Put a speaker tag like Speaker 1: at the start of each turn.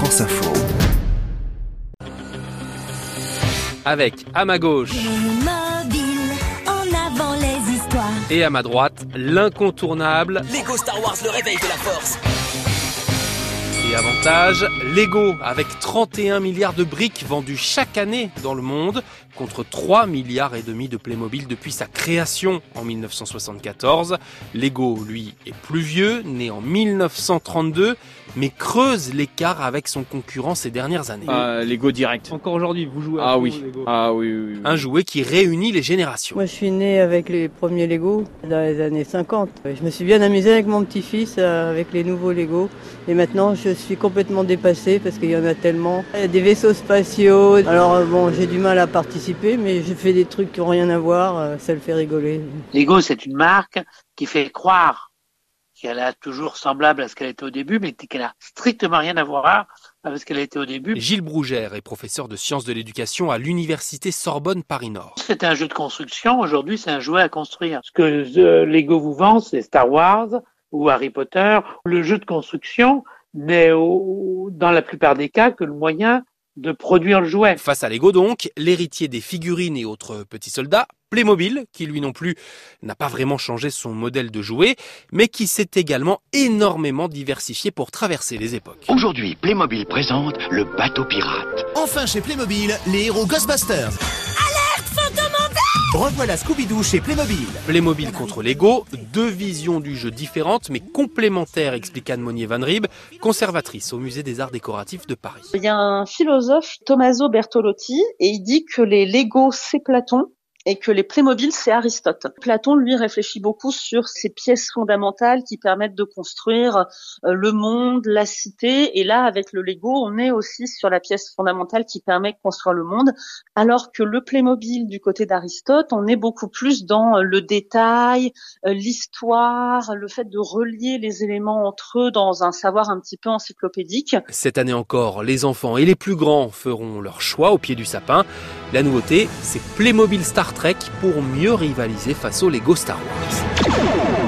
Speaker 1: France Info.
Speaker 2: Avec à ma gauche
Speaker 3: Mobile, en avant les histoires.
Speaker 2: et à ma droite l'incontournable
Speaker 4: Lego Star Wars, le réveil de la force.
Speaker 2: Et avantage Lego avec 31 milliards de briques vendues chaque année dans le monde contre 3 milliards et demi de Playmobil depuis sa création en 1974. Lego, lui, est plus vieux, né en 1932, mais creuse l'écart avec son concurrent ces dernières années.
Speaker 5: Ah, Lego direct.
Speaker 6: Encore aujourd'hui, vous jouez à
Speaker 5: Ah oui.
Speaker 6: Lego.
Speaker 5: Ah oui, oui, oui.
Speaker 2: Un jouet qui réunit les générations.
Speaker 7: Moi, je suis née avec les premiers Lego dans les années 50. Je me suis bien amusée avec mon petit-fils, euh, avec les nouveaux Lego. Et maintenant, je suis complètement dépassée parce qu'il y en a tellement. Il y a des vaisseaux spatiaux. Alors, euh, bon, j'ai du mal à participer, mais je fais des trucs qui n'ont rien à voir. euh, Ça le fait rigoler.
Speaker 8: Lego, c'est une marque qui fait croire qu'elle a toujours semblable à ce qu'elle était au début, mais qu'elle a strictement rien à voir avec ce qu'elle était au début.
Speaker 2: Gilles Brougère est professeur de sciences de l'éducation à l'université Sorbonne Paris-Nord.
Speaker 8: C'était un jeu de construction, aujourd'hui c'est un jouet à construire. Ce que euh, Lego vous vend, c'est Star Wars ou Harry Potter. Le jeu de construction n'est au- dans la plupart des cas que le moyen de produire le jouet.
Speaker 2: Face à Lego donc, l'héritier des figurines et autres petits soldats, Playmobil, qui lui non plus n'a pas vraiment changé son modèle de jouet, mais qui s'est également énormément diversifié pour traverser les époques.
Speaker 9: Aujourd'hui, Playmobil présente le bateau pirate.
Speaker 10: Enfin chez Playmobil, les héros Ghostbusters. Revoilà Scooby-Doo chez Playmobil.
Speaker 2: Playmobil contre Lego, deux visions du jeu différentes mais complémentaires, explique Anne Monnier Van Rieb, conservatrice au musée des arts décoratifs de Paris.
Speaker 11: Il y a un philosophe, Tommaso Bertolotti, et il dit que les Lego, c'est Platon et que les Playmobil, c'est Aristote. Platon, lui, réfléchit beaucoup sur ces pièces fondamentales qui permettent de construire euh, le monde, la cité. Et là, avec le Lego, on est aussi sur la pièce fondamentale qui permet de construire le monde. Alors que le Playmobil, du côté d'Aristote, on est beaucoup plus dans euh, le détail, euh, l'histoire, le fait de relier les éléments entre eux dans un savoir un petit peu encyclopédique.
Speaker 2: Cette année encore, les enfants et les plus grands feront leur choix au pied du sapin. La nouveauté, c'est Playmobil Star Pour mieux rivaliser face au Lego Star Wars.